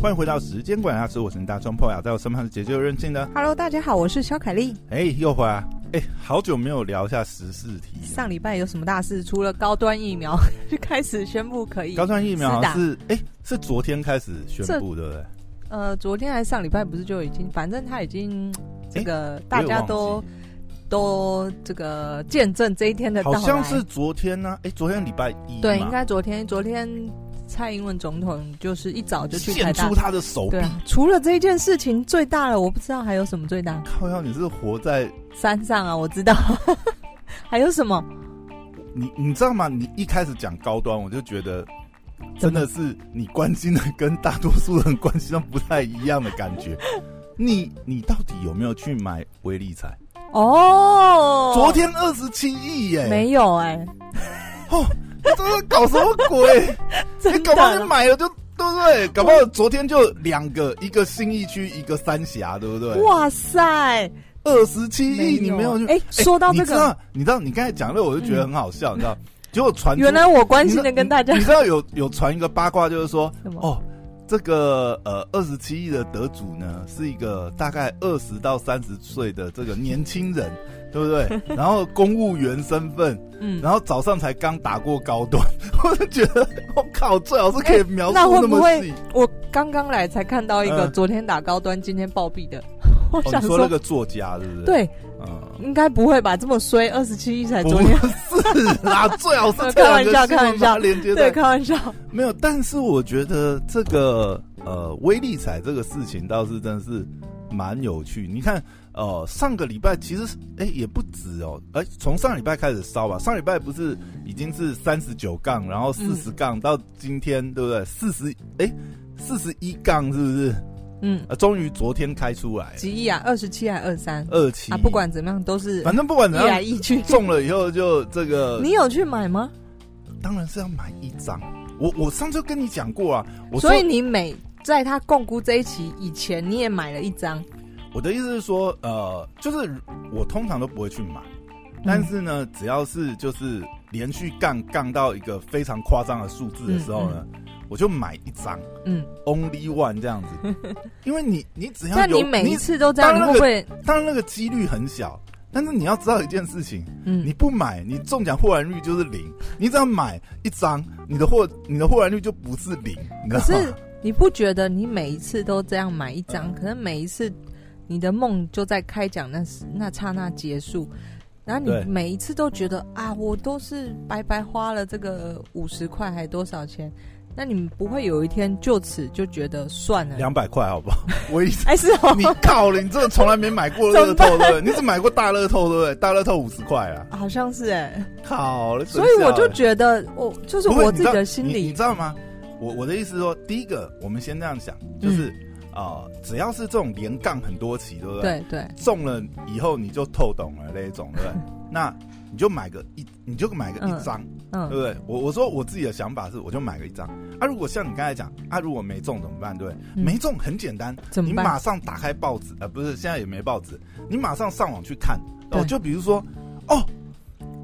欢迎回到时间管理大师，我是大众朋友，在我身旁是解救任性的。Hello，大家好，我是小凯丽。哎，又回来。哎，好久没有聊一下十四题。上礼拜有什么大事？除了高端疫苗 就开始宣布可以，高端疫苗好像是哎，是昨天开始宣布，对不对？呃，昨天还是上礼拜，不是就已经，反正他已经这个大家都都这个见证这一天的到来。好像是昨天呢、啊，哎，昨天礼拜一，对，应该昨天，昨天。蔡英文总统就是一早就去献出他的手臂。除了这一件事情最大了，我不知道还有什么最大。靠腰，你是活在山上啊？我知道。还有什么？你你知道吗？你一开始讲高端，我就觉得真的是你关心的跟大多数人关心的不太一样的感觉。你你到底有没有去买威力彩？哦，昨天二十七亿耶，没有哎、欸。哦。这是搞什么鬼？你搞不好你买了就对不对？搞不好昨天就两个，一个新义区，一个三峡，对不对？哇塞，二十七亿，你没有去？哎，说到这个，你知道，你刚才讲的，我就觉得很好笑，你知道？结果传，原来我关心的跟大家，你知道有有传一个八卦，就是说，哦，这个呃二十七亿的得主呢，是一个大概二十到三十岁的这个年轻人。对不对？然后公务员身份，嗯，然后早上才刚打过高端，我就觉得我靠，最好是可以描述那么细。欸、那会不会我刚刚来才看到一个昨天打高端，今天暴毙的，我想说，哦、说那个作家，是不是？对，嗯，应该不会吧？这么衰，二十七亿才昨天是啦，最好是开玩笑，开玩笑，连接对，开玩笑，没有。但是我觉得这个呃，威力彩这个事情倒是真是蛮有趣。你看。哦、呃，上个礼拜其实哎、欸、也不止哦，哎、欸、从上礼拜开始烧吧，上礼拜不是已经是三十九杠，然后四十杠到今天对不对？四十哎四十一杠是不是？嗯，啊终于昨天开出来几亿啊？二十七还二三？二七啊，不管怎么样都是，反正不管怎么样，一来一去中了以后就这个。你有去买吗？当然是要买一张。我我上次跟你讲过啊，我所以你每在他共估这一期以前，你也买了一张。我的意思是说，呃，就是我通常都不会去买，但是呢，只要是就是连续杠杠到一个非常夸张的数字的时候呢，嗯嗯、我就买一张，嗯，only one 这样子，因为你你只要有，那你每一次都这样，你会不会？当然那个几率很小，但是你要知道一件事情，嗯，你不买，你中奖获然率就是零，你只要买一张，你的获你的获然率就不是零。可是你不觉得你每一次都这样买一张，可能每一次。你的梦就在开奖那时那刹那结束，然后你每一次都觉得啊，我都是白白花了这个五十块还多少钱？那你们不会有一天就此就觉得算了？两百块好不好？我意思还是你靠了，你真的从来没买过 乐透对不对？你只买过大乐透对不对？大乐透五十块啊，好像是哎、欸，靠了，所以我就觉得我就是我自己的心理，你知道吗？我我的意思是说，第一个我们先这样想，就是。嗯啊、呃，只要是这种连杠很多期，对不对？对对，中了以后你就透懂了那一种，对不对？那你就买个一，你就买个一张，嗯，对不对？我我说我自己的想法是，我就买个一张。啊，如果像你刚才讲，啊，如果没中怎么办？对，嗯、没中很简单，怎么办？你马上打开报纸，呃，不是，现在也没报纸，你马上上网去看。哦，就比如说，哦，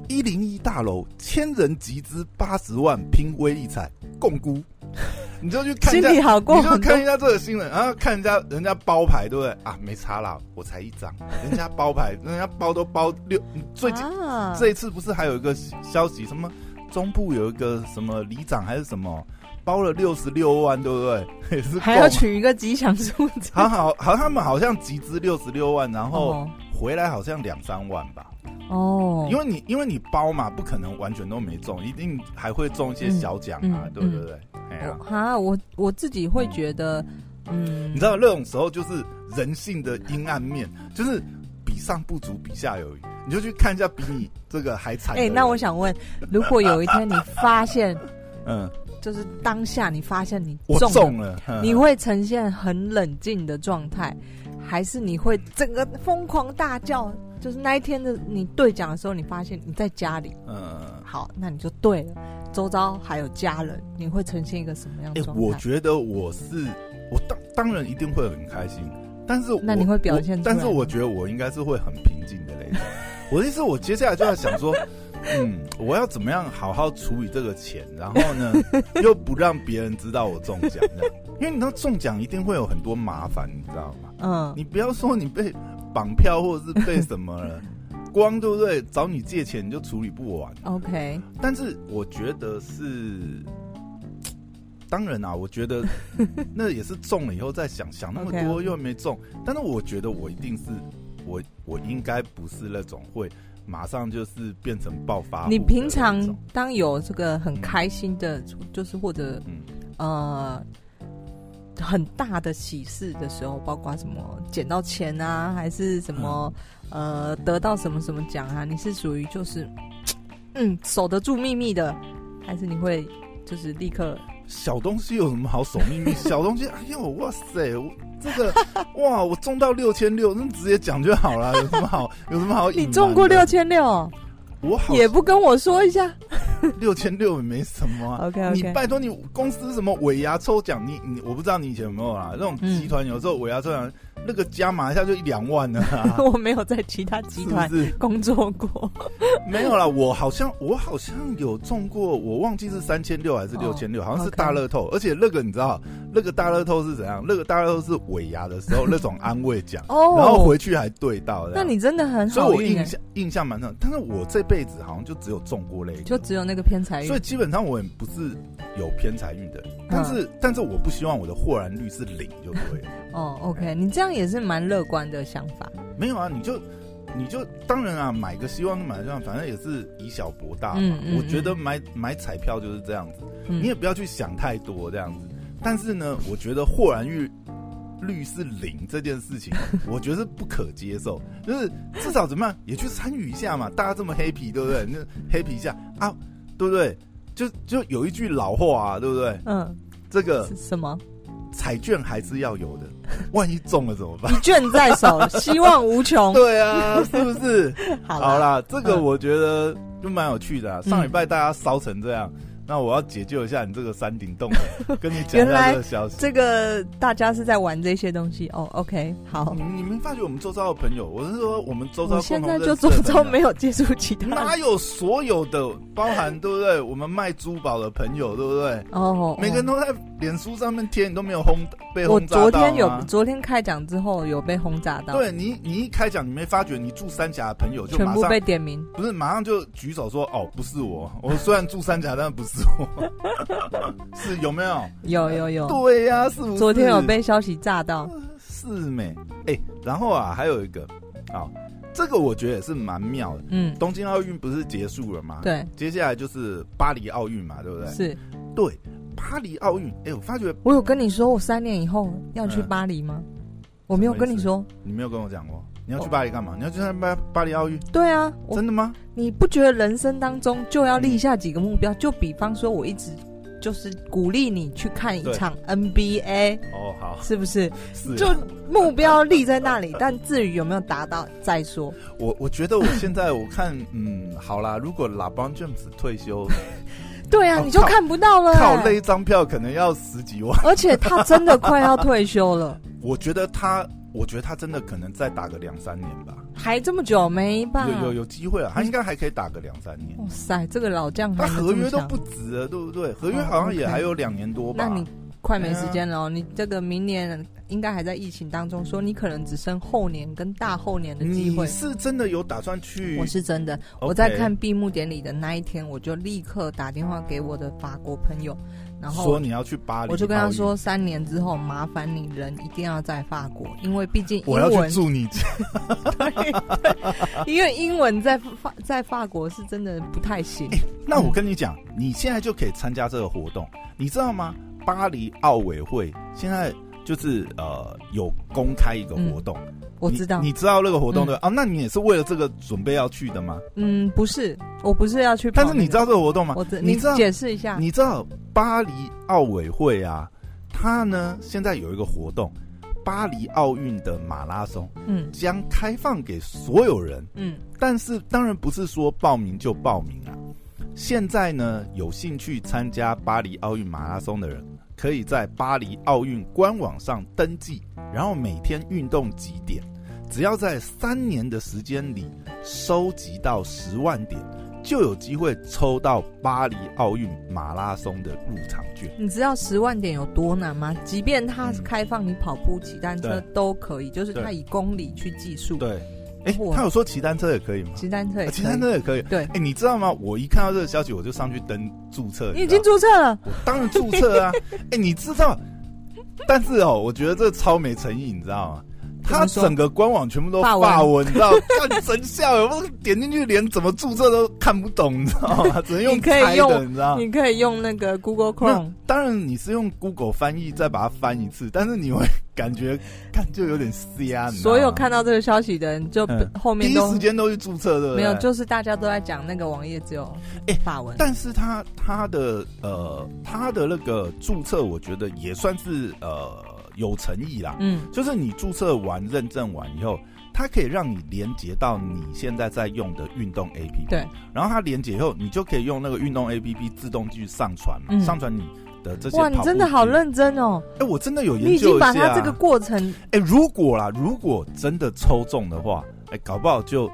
一零一大楼千人集资八十万拼威力彩摃龟。你就去看一下，你就看一下这个新闻，然后看人家人家包牌，对不对啊？没差啦，我才一张，人家包牌，人家包都包六。最近、啊、这一次不是还有一个消息，什么中部有一个什么里长还是什么包了六十六万，对不对？也是还要取一个吉祥数字。好好好，他们好像集资六十六万，然后回来好像两三万吧。哦，因为你因为你包嘛，不可能完全都没中，一定还会中一些小奖啊，对不对，对？哎呀，哈，我我自己会觉得，嗯，你知道那种时候就是人性的阴暗面，就是比上不足，比下有余，你就去看一下比你这个还惨。哎、欸，那我想问，如果有一天你发现，嗯，就是当下你发现你中了，中了你会呈现很冷静的状态，还是你会整个疯狂大叫？就是那一天的你兑奖的时候，你发现你在家里，嗯，好，那你就对了。周遭还有家人，你会呈现一个什么样的状态？欸，我觉得我是我当当然一定会很开心，但是那你会表现出来？但是我觉得我应该是会很平静的那种。我的意思，我接下来就要想说，嗯，我要怎么样好好处理这个钱，然后呢，又不让别人知道我中奖，因为你知道中奖一定会有很多麻烦，你知道吗？嗯，你不要说你被绑票或者是被什么了，光对不对？找你借钱你就处理不完。OK，但是我觉得是。当然啊，我觉得那也是中了以后再想想那么多又没中，但是我觉得我一定是我我应该不是那种会马上就是变成爆发。你平常当有这个很开心的，就是或者呃很大的喜事的时候，包括什么捡到钱啊，还是什么呃得到什么什么奖啊，你是属于就是嗯守得住秘密的，还是你会就是立刻？小东西有什么好守秘密？小东西，哎呦，哇塞，我这个 哇，我中到六千六，那直接讲就好了，有什么好？有什么好？你中过六千六？我好也不跟我说一下。六千六也没什么啊。OK OK，你拜托你公司什么尾牙抽奖，你你我不知道你以前有没有啦。那种集团有时候尾牙抽奖。那个加码一下就一两万了，啊。我没有在其他集团工作过，没有啦。我好像我好像有中过，我忘记是三千六还是六千六，好像是大乐透。而且那个你知道，那个大乐透是怎样？那个大乐透是尾牙的时候 那种安慰奖，哦，然后回去还对到。那你真的很好，所以我印象印象蛮深。但是我这辈子好像就只有中过那个，就只有那个偏财运。所以基本上我也不是有偏财运的，但是但是我不希望我的豁然率是零就对了。哦，OK，你这样也是蛮乐观的想法。没有啊，你就你就当然啊，买个希望买这样，反正也是以小博大嘛。嗯嗯嗯，我觉得买买彩票就是这样子，嗯，你也不要去想太多这样子。但是呢，我觉得豁然率率是零这件事情，我觉得是不可接受。就是至少怎么样也去参与一下嘛，大家这么 happy，对不对？那 happy 一下啊，对不对？就就有一句老话啊，对不对？嗯，这个什么？彩券还是要有的，万一中了怎么办？一卷在手，希望无穷。对啊，是不是？好啦，好啦，这个我觉得就蛮有趣的啊。上礼拜大家烧成这样。那我要解救一下你这个山顶洞，跟你讲一下这个消息。这个大家是在玩这些东西哦。OK，好。你你们发觉我们周遭的朋友，我是说我们周遭。现在就周遭没有接触其他。哪有所有的包含对不对？我们卖珠宝的朋友对不对？哦。每个人都在脸书上面贴，你都没有轰被轰炸到。我昨天有，昨天开奖之后有被轰炸到。对你，你一开奖，你没发觉你住三峡的朋友就全部被点名？不是，马上就举手说：“哦，不是我。我虽然住三峡，但不是。” 是有没有？有有有。对呀、啊，是不是？昨天有被消息炸到。是没？哎、欸，然后啊，还有一个啊，这个我觉得也是蛮妙的。嗯，东京奥运不是结束了吗？对，接下来就是巴黎奥运嘛，对不对？是。对，巴黎奥运。哎、欸，我发觉我有跟你说，我三年以后要去巴黎吗？嗯、我没有跟你说。你没有跟我讲过。你要去巴黎干嘛？哦、你要去参加巴黎奥运？对啊，真的吗？你不觉得人生当中就要立下几个目标？就比方说，我一直就是鼓励你去看一场 NBA。哦，好，是不是？就目标立在那里，但至于有没有达到再说。我我觉得我现在我看，嗯，好啦，如果 LeBron James 退休，对啊，你就看不到了、欸。靠，那一张票可能要十几万，而且他真的快要退休了。我觉得他。我觉得他真的可能再打个两三年吧，还这么久没吧？有有有机会啊，他应该还可以打个两三年。哇塞，这个老将他合约都不止了，对不对？合约好像也还有两年多吧。那你快没时间了哦，你这个明年应该还在疫情当中，说你可能只剩后年跟大后年的机会。你是真的有打算去？我是真的，我在看闭幕典礼的那一天，我就立刻打电话给我的法国朋友。然后说你要去巴黎，我就跟他说，三年之后麻烦你人一定要在法国，因为毕竟我要去住你家。对，对，因为英文在法在法国是真的不太行。欸，那我跟你讲，嗯，你现在就可以参加这个活动，你知道吗？巴黎奥委会现在就是呃有公开一个活动。嗯我知道，你知道那个活动对、嗯、啊？那你也是为了这个准备要去的吗？嗯，不是，我不是要去、那个。但是你知道这个活动吗？我知，你知道你解释一下。你知道巴黎奥委会啊？它呢现在有一个活动，巴黎奥运的马拉松，嗯，将开放给所有人，嗯，但是当然不是说报名就报名啊。现在呢，有兴趣参加巴黎奥运马拉松的人，可以在巴黎奥运官网上登记，然后每天运动几点，只要在三年的时间里收集到十万点，就有机会抽到巴黎奥运马拉松的入场券。你知道十万点有多难吗？即便它开放你跑步、骑单车都可以，就是它以公里去计数。对，哎，他有说骑单车也可以吗？骑单车也可以，骑单车也可以。对，哎，你知道吗？我一看到这个消息，我就上去登注册。你已经注册了？我当然注册啊！哎，你知道？但是哦，我觉得这超没诚意，你知道吗？他整个官网全部都法文，你知道？看神效，有没有点进去连怎么注册都看不懂，你知道吗？只能用猜的，你知道？你可以用那个 Google Chrome。当然，你是用 Google 翻译再把它翻一次，但是你会感觉看就有点瞎。所有看到这个消息的人，就后面第一时间都去注册的。没有，就是大家都在讲那个网页只有哎法文。但是他他的呃他的那个注册，我觉得也算是呃。有诚意啦，嗯，就是你注册完、认证完以后，它可以让你连接到你现在在用的运动 APP，对，然后它连接以后，你就可以用那个运动 APP 自动去上传嘛，嗯、上传你的这些。哇，你真的好认真哦！哎、欸，我真的有研究，你已经把它这个过程，哎、欸，如果啦，如果真的抽中的话，哎、欸，搞不好就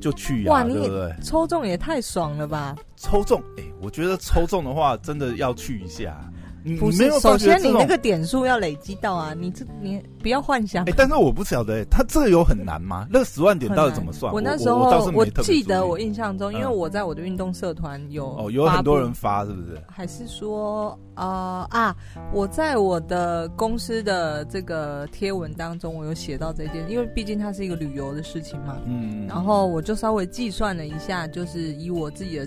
就去呀、啊，对不对？抽中也太爽了吧！抽中，哎、欸，我觉得抽中的话，真的要去一下。你不是，首先你那个点数要累积到啊！你这你不要幻想。哎，但是我不晓得，他这个有很难吗？那十万点到底怎么算？我那时候我记得，我印象中，因为我在我的运动社团有哦，有很多人发，是不是？还是说啊啊？我在我的公司的这个贴文当中，我有写到这件，因为毕竟它是一个旅游的事情嘛。嗯。然后我就稍微计算了一下，就是以我自己的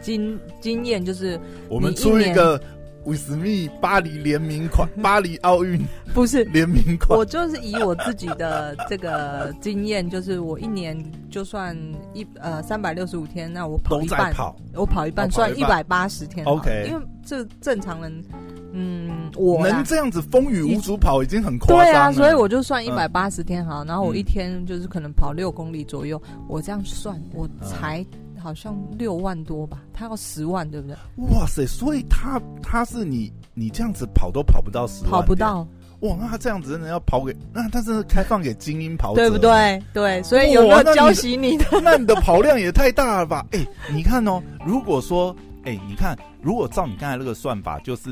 经经验，就是我们出一个。威斯密巴黎联名款，巴黎奥运不是联名款。我就是以我自己的这个经验，就是我一年就算一呃三百六十五天，那我跑一半，跑我跑一半算一百八十天。OK，因为这正常人，嗯，我能这样子风雨无阻跑已经很夸张了。对啊，所以我就算一百八十天好，然后我一天就是可能跑六公里左右，我这样算我才。好像六万多吧，他要十万，对不对？哇塞！所以他他是你你这样子跑都跑不到十万，跑不到。哇，那他这样子真的要跑给那他真的开放给精英跑者，对不对？对，所以有没有教习你的？那你的跑量也太大了吧？哎、欸，你看哦，如果说哎、欸，你看，如果照你刚才那个算法，就是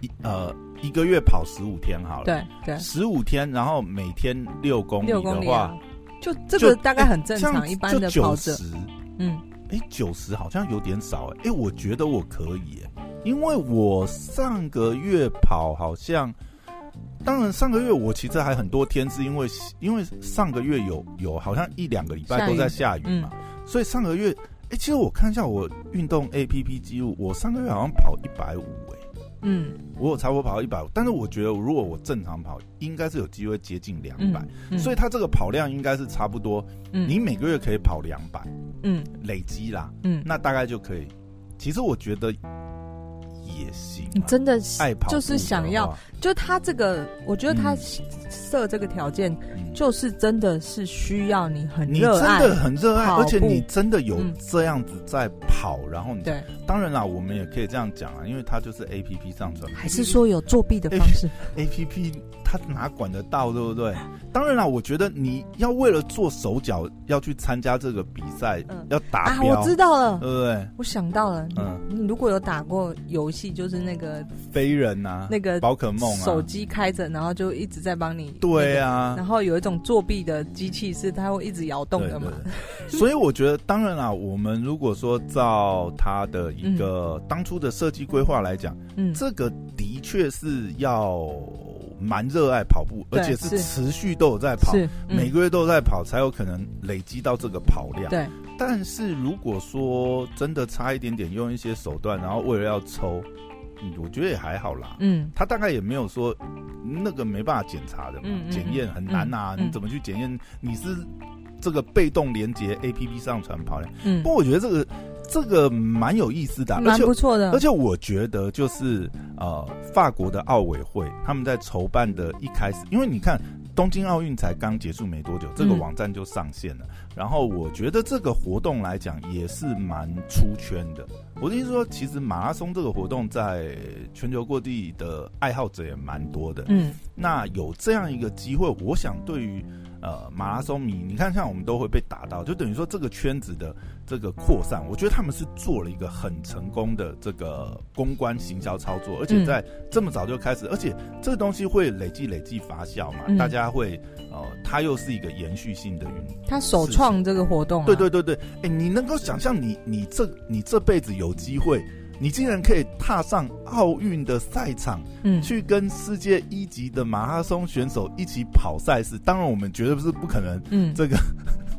一、嗯、呃一个月跑十五天好了，对对，十五天，然后每天六公里的话，就这个大概很正常，欸、一般的跑者，嗯。哎，九十好像有点少哎，哎，我觉得我可以哎，因为我上个月跑好像，当然上个月我其实还很多天是因为因为上个月有有好像一两个礼拜都在下雨嘛，嗯、所以上个月哎，其实我看一下我运动 APP 记录，我上个月好像跑一百五哎。嗯，我有差不多跑到一百五，但是我觉得如果我正常跑，应该是有机会接近两百，嗯，所以它这个跑量应该是差不多。嗯，你每个月可以跑两百，嗯，累积啦，嗯，那大概就可以。其实我觉得也行，你真的爱跑就是想要，就他这个，我觉得他设这个条件。就是真的是需要你很热爱，你真的很热爱，而且你真的有这样子在跑，嗯、然后你对，当然啦，我们也可以这样讲啊，因为它就是 A P P 上传，还是说有作弊的方式？A P P 它哪管得到，对不对？当然啦，我觉得你要为了做手脚要去参加这个比赛，嗯、要打标，啊，我知道了，对不对？我想到了，嗯，你如果有打过游戏，就是那个飞人啊，那个宝可梦啊，手机开着，然后就一直在帮你，对啊，然后有一。种作弊的机器是它会一直摇动的嘛？所以我觉得，当然啦，我们如果说照它的一个当初的设计规划来讲，嗯，这个的确是要蛮热爱跑步，而且是持续都有在跑，每个月都有在跑，才有可能累积到这个跑量。对，但是如果说真的差一点点，用一些手段，然后为了要抽。我觉得也还好啦，嗯，他大概也没有说那个没办法检查的嘛，检验、嗯、很难呐、啊，嗯、你怎么去检验？你是这个被动连接 APP 上传跑量，嗯，不过我觉得这个这个蛮有意思的，蛮不错的，而且我觉得就是呃，法国的奥委会他们在筹办的一开始，因为你看东京奥运才刚结束没多久，这个网站就上线了，嗯、然后我觉得这个活动来讲也是蛮出圈的。我的意思说，其实马拉松这个活动在全球各地的爱好者也蛮多的。嗯，那有这样一个机会，我想对于呃马拉松迷，你看像我们都会被打到，就等于说这个圈子的这个扩散，我觉得他们是做了一个很成功的这个公关行销操作，而且在这么早就开始，而且这个东西会累计累计发酵嘛，大家会呃，它又是一个延续性的运动。他首创这个活动，啊，对对对对，哎，你能够想象你你这你这辈子有机会，你竟然可以踏上奥运的赛场，嗯，去跟世界一级的马拉松选手一起跑赛事。当然，我们绝对不是不可能，嗯，这个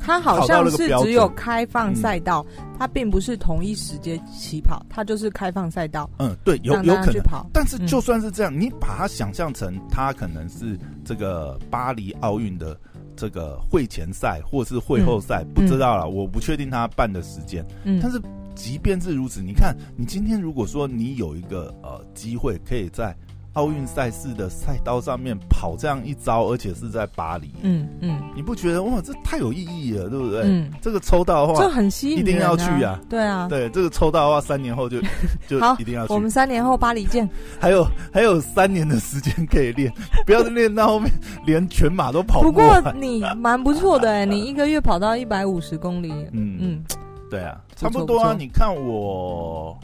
他好像是只有开放赛道，它并不是同一时间起跑，它就是开放赛道。嗯，对，有有可能跑。但是就算是这样，你把它想象成它可能是这个巴黎奥运的这个会前赛或是会后赛，不知道了，我不确定它办的时间。嗯，但是。即便是如此，你看，你今天如果说你有一个呃机会，可以在奥运赛事的赛道上面跑这样一招，而且是在巴黎，嗯嗯，你不觉得哇，这太有意义了，对不对？嗯，这个抽到的话，就很吸引，一定要去啊！对啊，对，这个抽到的话，三年后就 就一定要去。我们三年后巴黎见。还有还有三年的时间可以练，不要练到后面连全马都跑不过。不过你蛮不错的哎，你一个月跑到一百五十公里，嗯嗯。对啊，差不多啊。你看我，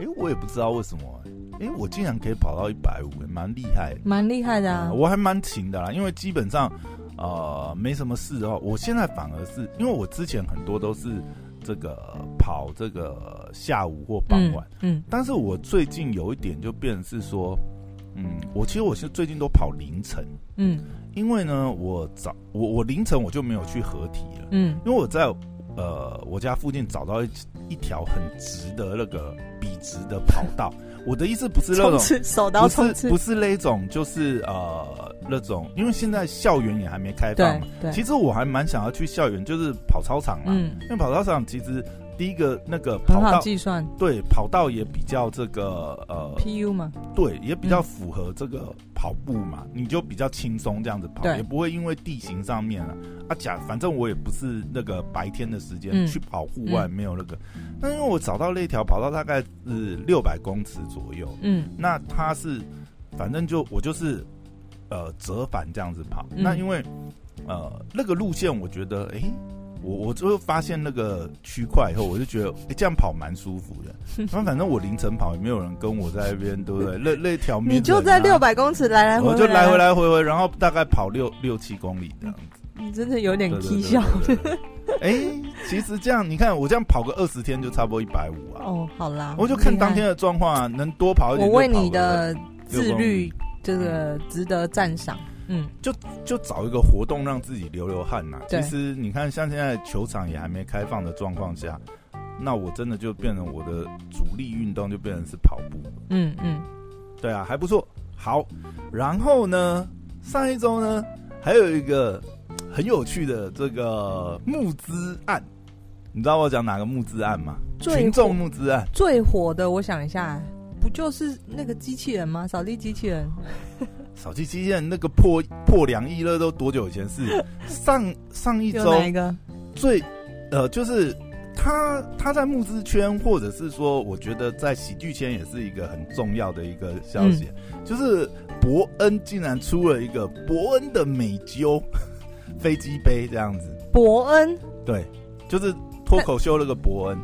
哎，我也不知道为什么，哎，我竟然可以跑到一百五，蛮厉害，蛮厉害的啊。嗯，我还蛮勤的啦，因为基本上，呃，没什么事的话，我现在反而是因为我之前很多都是这个跑这个下午或傍晚，嗯，嗯，但是我最近有一点就变成是说，嗯，我其实我是最近都跑凌晨，嗯，因为呢，我早我我凌晨我就没有去合体了，嗯，因为我在。呃，我家附近找到一一条很直的那个笔值得跑道。我的意思不是那种不是，不是那种，就是呃那种，因为现在校园也还没开放嘛。其实我还蛮想要去校园，就是跑操场嘛。嗯，因为跑操场其实。第一个那个跑道计算。对跑道也比较这个呃 PU 嘛，对也比较符合这个跑步嘛，嗯、你就比较轻松这样子跑，也不会因为地形上面啊啊假，反正我也不是那个白天的时间、嗯、去跑户外，没有那个。那、嗯、因为我找到那条跑道大概是六百公尺左右，嗯，那它是反正就我就是呃折返这样子跑，嗯、那因为呃那个路线我觉得哎。欸我我就发现那个区块以后，我就觉得，哎、欸，这样跑蛮舒服的。然后反正我凌晨跑也没有人跟我在那边，对不对？那那条命，你就在六百公尺来来回回，我就来回来回回，然后大概跑六六七公里这样子。你真的有点蹊跷。哎，其实这样你看，我这样跑个二十天就差不多一百五啊。哦，好啦，我就看当天的状况啊，能多跑一点。我为你的自律，这个值得赞赏。嗯，就就找一个活动让自己流流汗呐、啊。其实你看，像现在球场也还没开放的状况下，那我真的就变成我的主力运动就变成是跑步。嗯嗯，对啊，还不错。好，然后呢，上一周呢还有一个很有趣的这个募资案，你知道我讲哪个募资案吗？群众募资案最火的，我想一下，不就是那个机器人吗？扫地机器人。扫地机器人那个破破两亿了，都多久以前？是？上上一周最呃，就是他他在募资圈，或者是说，我觉得在喜剧圈也是一个很重要的一个消息，嗯、就是伯恩竟然出了一个伯恩的美鸠 飞机杯这样子。伯恩？对，就是脱口秀那个伯恩，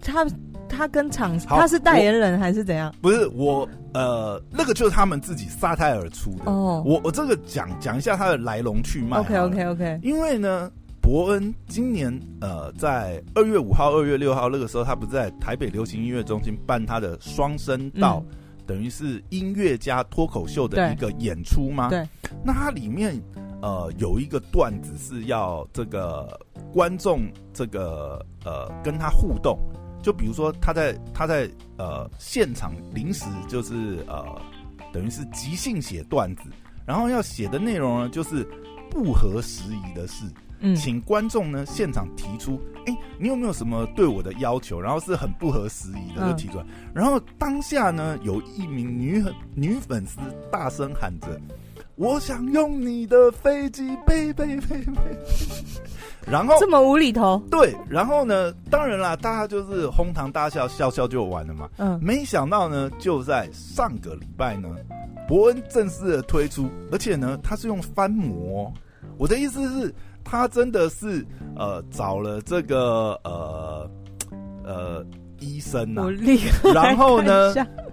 他他跟厂他是代言人还是怎样？不是我。呃，那个就是他们自己撒胎而出的。哦，我我这个讲讲一下它的来龙去脉。OK OK OK。因为呢，伯恩今年呃，在二月五号、二月六号那个时候，他不是在台北流行音乐中心办他的双声道，嗯、等于是音乐家脱口秀的一个演出吗？对。那它里面呃有一个段子是要这个观众这个呃跟他互动。就比如说他在他在呃现场临时就是呃等于是即兴写段子，然后要写的内容呢就是不合时宜的事，嗯，请观众呢现场提出，哎，你有没有什么对我的要求？然后是很不合时宜的就提出来，然后当下呢有一名女女粉丝大声喊着。我想用你的飞机杯杯杯杯。然后这么无厘头，对，然后呢，当然啦，大家就是哄堂大笑，笑笑就完了嘛。嗯，没想到呢，就在上个礼拜呢，伯恩正式的推出，而且呢，他是用翻模。我的意思是，他真的是呃找了这个呃呃医生啊，然后呢。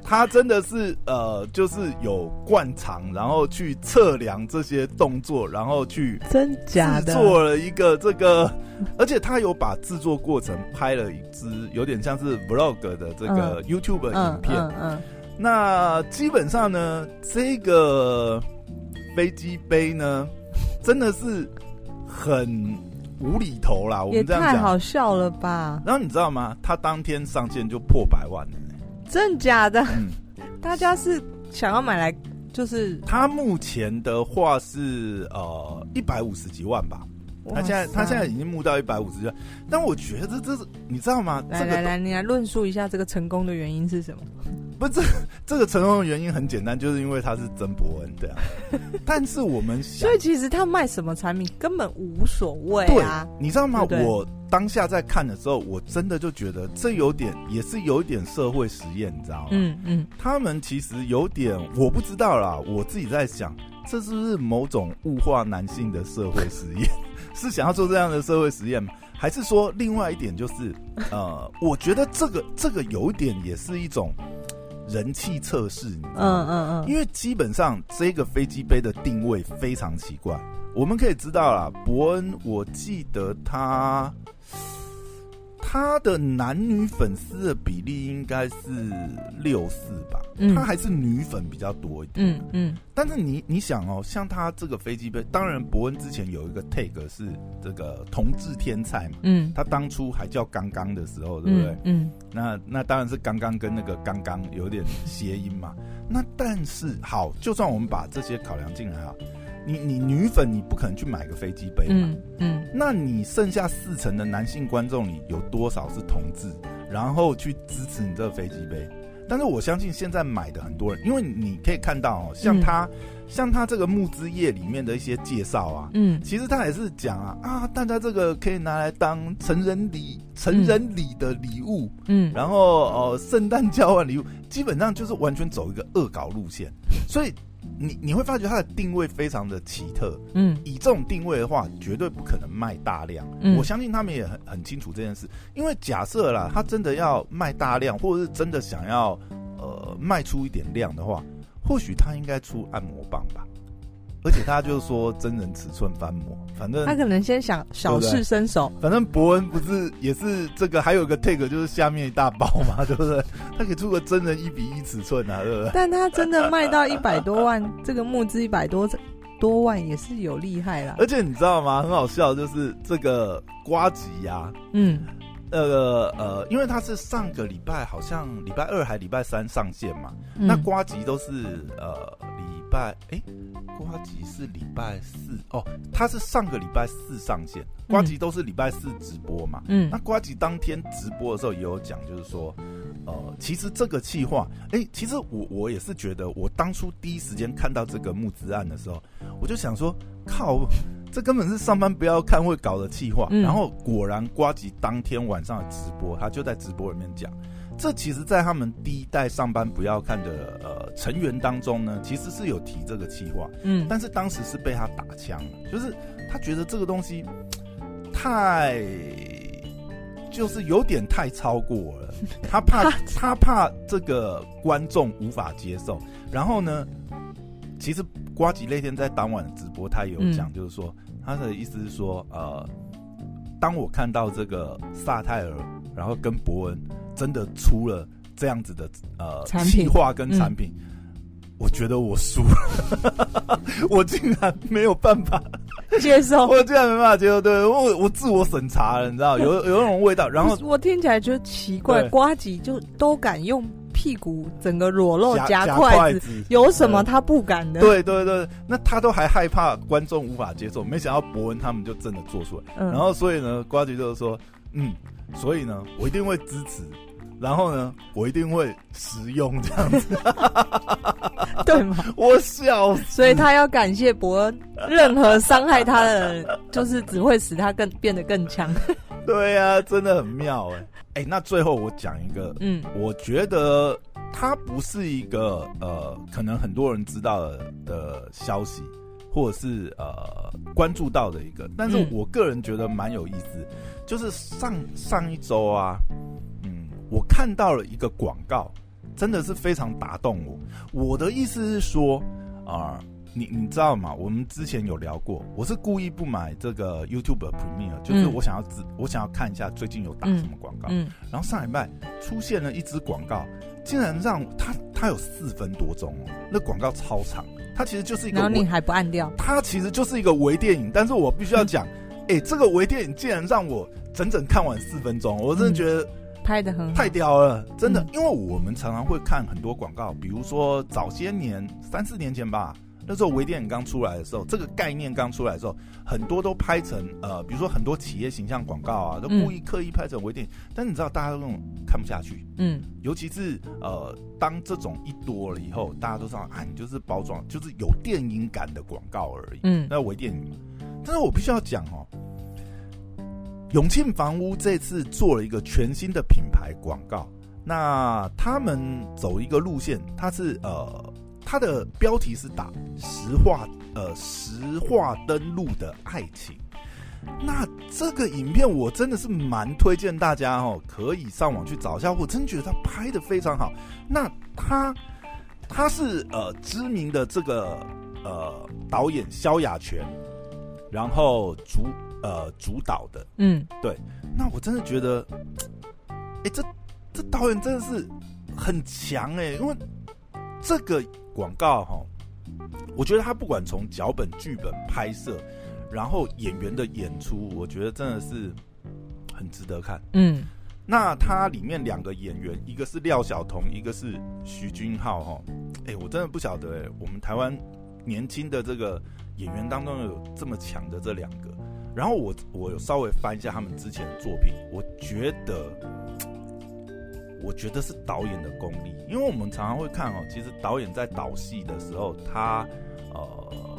他真的是呃，就是有灌肠，然后去测量这些动作，然后去真假的做了一个这个，而且他有把制作过程拍了一支有点像是 vlog 的这个 YouTube 影片。嗯，嗯，嗯，嗯，那基本上呢，这个飞机杯呢，真的是很无厘头啦。我们这样讲，也太好笑了吧？然后你知道吗？他当天上线就破百万了。真假的？嗯，大家是想要买来，就是他目前的话是呃一百五十几万吧。他现在他现在已经募到一百五十万，但我觉得这这是你知道吗？来来来，你来论述一下这个成功的原因是什么？不是这 这个成功的原因很简单，就是因为他是曾伯恩这样。但是我们，所以其实他卖什么产品根本无所谓啊。对，你知道吗？对对，我当下在看的时候，我真的就觉得这有点也是有一点社会实验，你知道吗？嗯嗯。他们其实有点我不知道啦，我自己在想，这是不是某种物化男性的社会实验？是想要做这样的社会实验吗？还是说另外一点就是，呃，我觉得这个这个有一点也是一种。人气测试，嗯嗯嗯，因为基本上这个飞机杯的定位非常奇怪。我们可以知道啦，伯恩，我记得他。他的男女粉丝的比例应该是六四吧，嗯，他还是女粉比较多一点，嗯嗯。但是你你想哦，像他这个飞机杯，当然伯恩之前有一个 tag 是这个同志天才嘛，嗯，他当初还叫刚刚的时候，对不对？嗯，嗯，那那当然是刚刚跟那个刚刚有点谐音嘛。那但是好，就算我们把这些考量进来啊。你你女粉你不可能去买个飞机杯嘛，嗯，嗯，那你剩下四成的男性观众里有多少是同志，然后去支持你这个飞机杯？但是我相信现在买的很多人，因为你可以看到哦，像他，嗯、像他这个募资页里面的一些介绍啊，嗯，其实他也是讲啊啊，大家这个可以拿来当成人礼、成人礼的礼物，嗯，然后哦，圣诞交换礼物，基本上就是完全走一个恶搞路线，所以。你你会发觉它的定位非常的奇特，嗯，以这种定位的话，绝对不可能卖大量。嗯，我相信他们也很很清楚这件事，因为假设啦，他真的要卖大量，或者是真的想要呃卖出一点量的话，或许他应该出按摩棒吧。而且他就是说真人尺寸翻模，反正他可能先想小试身手。反正伯恩不是也是这个，还有一个 take 就是下面一大包嘛，对不对？他可以出个真人一比一尺寸啊，对不对？但他真的卖到 一百多万，这个募资一百多多万也是有厉害啦。而且你知道吗？很好笑，就是这个瓜吉呀，嗯，那个呃，因为他是上个礼拜好像礼拜二还礼拜三上线嘛，嗯、那瓜吉都是呃。哎，瓜吉是礼拜四哦，他是上个礼拜四上线，瓜吉都是礼拜四直播嘛。嗯，那瓜吉当天直播的时候也有讲，就是说，呃，其实这个企划，哎，其实我我也是觉得，我当初第一时间看到这个募资案的时候，我就想说，靠，这根本是上班不要看会搞的气话。嗯，然后果然瓜吉当天晚上的直播，他就在直播里面讲。这其实，在他们第一代上班不要看的呃成员当中呢，其实是有提这个企划，嗯，但是当时是被他打枪了，就是他觉得这个东西太，就是有点太超过了，他怕他怕这个观众无法接受。然后呢，其实瓜吉那天在当晚的直播，他也有讲，就是说、嗯、他的意思是说，呃，当我看到这个萨泰尔，然后跟伯恩。真的出了这样子的呃企划跟产品，嗯、我觉得我输了，我竟然没有办法。接受，我竟然没办法接受，对我我自我审查了，你知道有有那种味道，然后我听起来觉得奇怪，瓜吉就都敢用屁股整个裸露夹筷子，有什么他不敢的？对对对，那他都还害怕观众无法接受，没想到博恩他们就真的做出来，嗯、然后所以呢，瓜吉就是说，嗯，所以呢，我一定会支持。然后呢，我一定会实用这样子。对吗？我笑，所以他要感谢伯恩，任何伤害他的人，就是只会使他更变得更强。对呀、啊，真的很妙哎哎，那最后我讲一个，嗯，我觉得他不是一个呃，可能很多人知道的，的消息，或者是呃关注到的一个，但是我个人觉得蛮有意思，嗯、就是上上一周啊，嗯，我看到了一个广告，真的是非常打动我。我的意思是说啊。呃你你知道吗？我们之前有聊过，我是故意不买这个 YouTube Premiere，就是我想要只、嗯、我想要看一下最近有打什么广告。嗯嗯、然后上礼拜出现了一支广告，竟然让它它有四分多钟哦，那广告超长，它其实就是一个。然后你还不按掉？它其实就是一个微电影，但是我必须要讲，哎、嗯欸，这个微电影竟然让我整整看完四分钟，我真的觉得、嗯、拍的很好，太屌了，真的。嗯、因为我们常常会看很多广告，比如说早些年三四年前吧。那时候微电影刚出来的时候，这个概念刚出来的时候，很多都拍成呃，比如说很多企业形象广告啊，都故意刻意拍成微电影。嗯、但你知道，大家都那种看不下去。嗯。尤其是呃，当这种一多了以后，大家都知道啊，你就是包装，就是有电影感的广告而已。嗯。那微电影。但是我必须要讲哦，永庆房屋这次做了一个全新的品牌广告，那他们走一个路线，它是呃。它的标题是打实话，呃，实话登录的爱情。那这个影片我真的是蛮推荐大家哦，可以上网去找一下。我真觉得他拍得非常好。那他他是呃知名的这个呃导演萧亚全，然后主呃主导的，嗯，对。那我真的觉得，哎，这这导演真的是很强哎，因为这个。广告哈，我觉得他不管从脚本、剧本、拍摄，然后演员的演出，我觉得真的是很值得看。嗯，那它里面两个演员，一个是廖晓彤，一个是徐君浩哈。哎，我真的不晓得哎，我们台湾年轻的这个演员当中有这么强的这两个。然后我我稍微翻一下他们之前的作品，我觉得。我觉得是导演的功力，因为我们常常会看哦，其实导演在导戏的时候，他呃，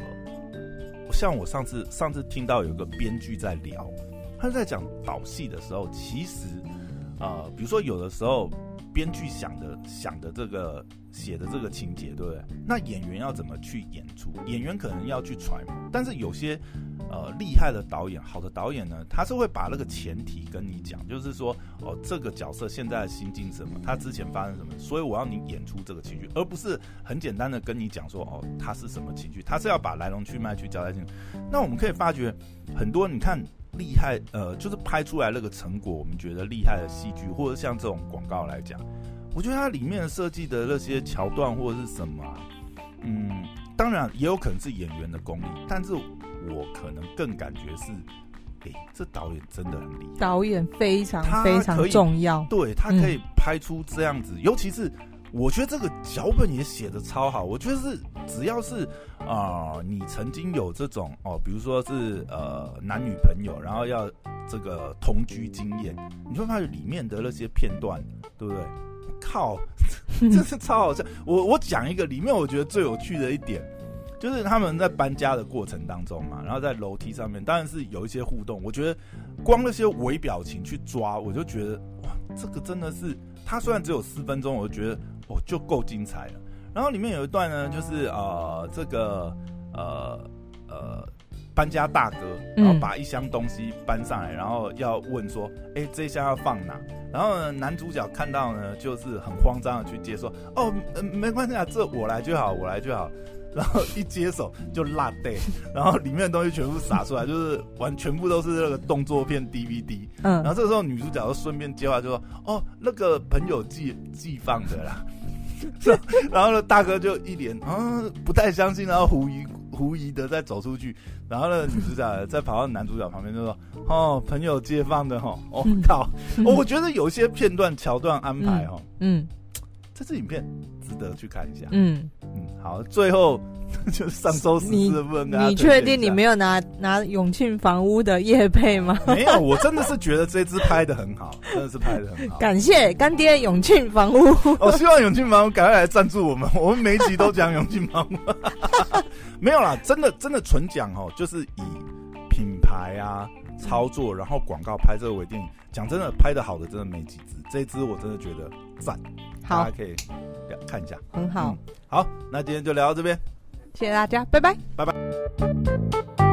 像我上次上次听到有一个编剧在聊，他在讲导戏的时候，其实呃，比如说有的时候编剧想的想的这个写的这个情节，对不对？那演员要怎么去演出？演员可能要去揣摩，但是有些。呃，厉害的导演，好的导演呢，他是会把那个前提跟你讲，就是说，哦，这个角色现在的心境什么，他之前发生什么，所以我要你演出这个情绪，而不是很简单的跟你讲说，哦，他是什么情绪，他是要把来龙去脉去交代清楚。那我们可以发觉，很多你看厉害，呃，就是拍出来那个成果，我们觉得厉害的戏剧，或者像这种广告来讲，我觉得它里面设计的那些桥段或者是什么，嗯，当然也有可能是演员的功力，但是。我可能更感觉是，哎、欸，这导演真的很厉害。导演非常非常重要，对，他可以拍出这样子，嗯、尤其是我觉得这个脚本也写的超好。我觉得是只要是啊、呃，你曾经有这种哦，比如说是呃男女朋友，然后要这个同居经验，你会发现里面的那些片段，对不对？靠，真是超好笑。我我讲一个里面我觉得最有趣的一点。就是他们在搬家的过程当中嘛，然后在楼梯上面，当然是有一些互动。我觉得光那些微表情去抓，我就觉得哇，这个真的是他虽然只有四分钟，我就觉得哦就够精彩了。然后里面有一段呢，就是呃这个呃呃搬家大哥，然后把一箱东西搬上来，然后要问说，哎，这一箱要放哪？然后呢，男主角看到呢，就是很慌张的去接说，哦，呃，没关系啊，这我来就好，我来就好。然后一接手就辣对，然后里面的东西全部洒出来，就是完全部都是那个动作片 DVD。嗯，然后这个时候女主角就顺便接话就说：“哦，那个朋友寄寄放的啦。”然后呢，大哥就一脸啊不太相信，然后狐疑狐疑的再走出去。然后呢，女主角再跑到男主角旁边就说：“哦，朋友借放的哈。”哦靠！我觉得有些片段桥段安排哈，嗯。这支影片值得去看一下。嗯嗯，好，最后 就是上周十四分。你确定你没有拿拿永庆房屋的叶配吗？没有，我真的是觉得这支拍的很好，真的是拍的很好。感谢干爹永庆房屋。我 希望永庆房屋赶快来赞助我们，我们每一集都讲永庆房屋。没有啦，真的真的纯讲哦，就是以品牌啊操作，然后广告拍这个微电影。讲真的，拍的好的真的没几支，这支我真的觉得赞，大家可以看一下，很好。好，那今天就聊到这边，谢谢大家，拜拜，拜拜。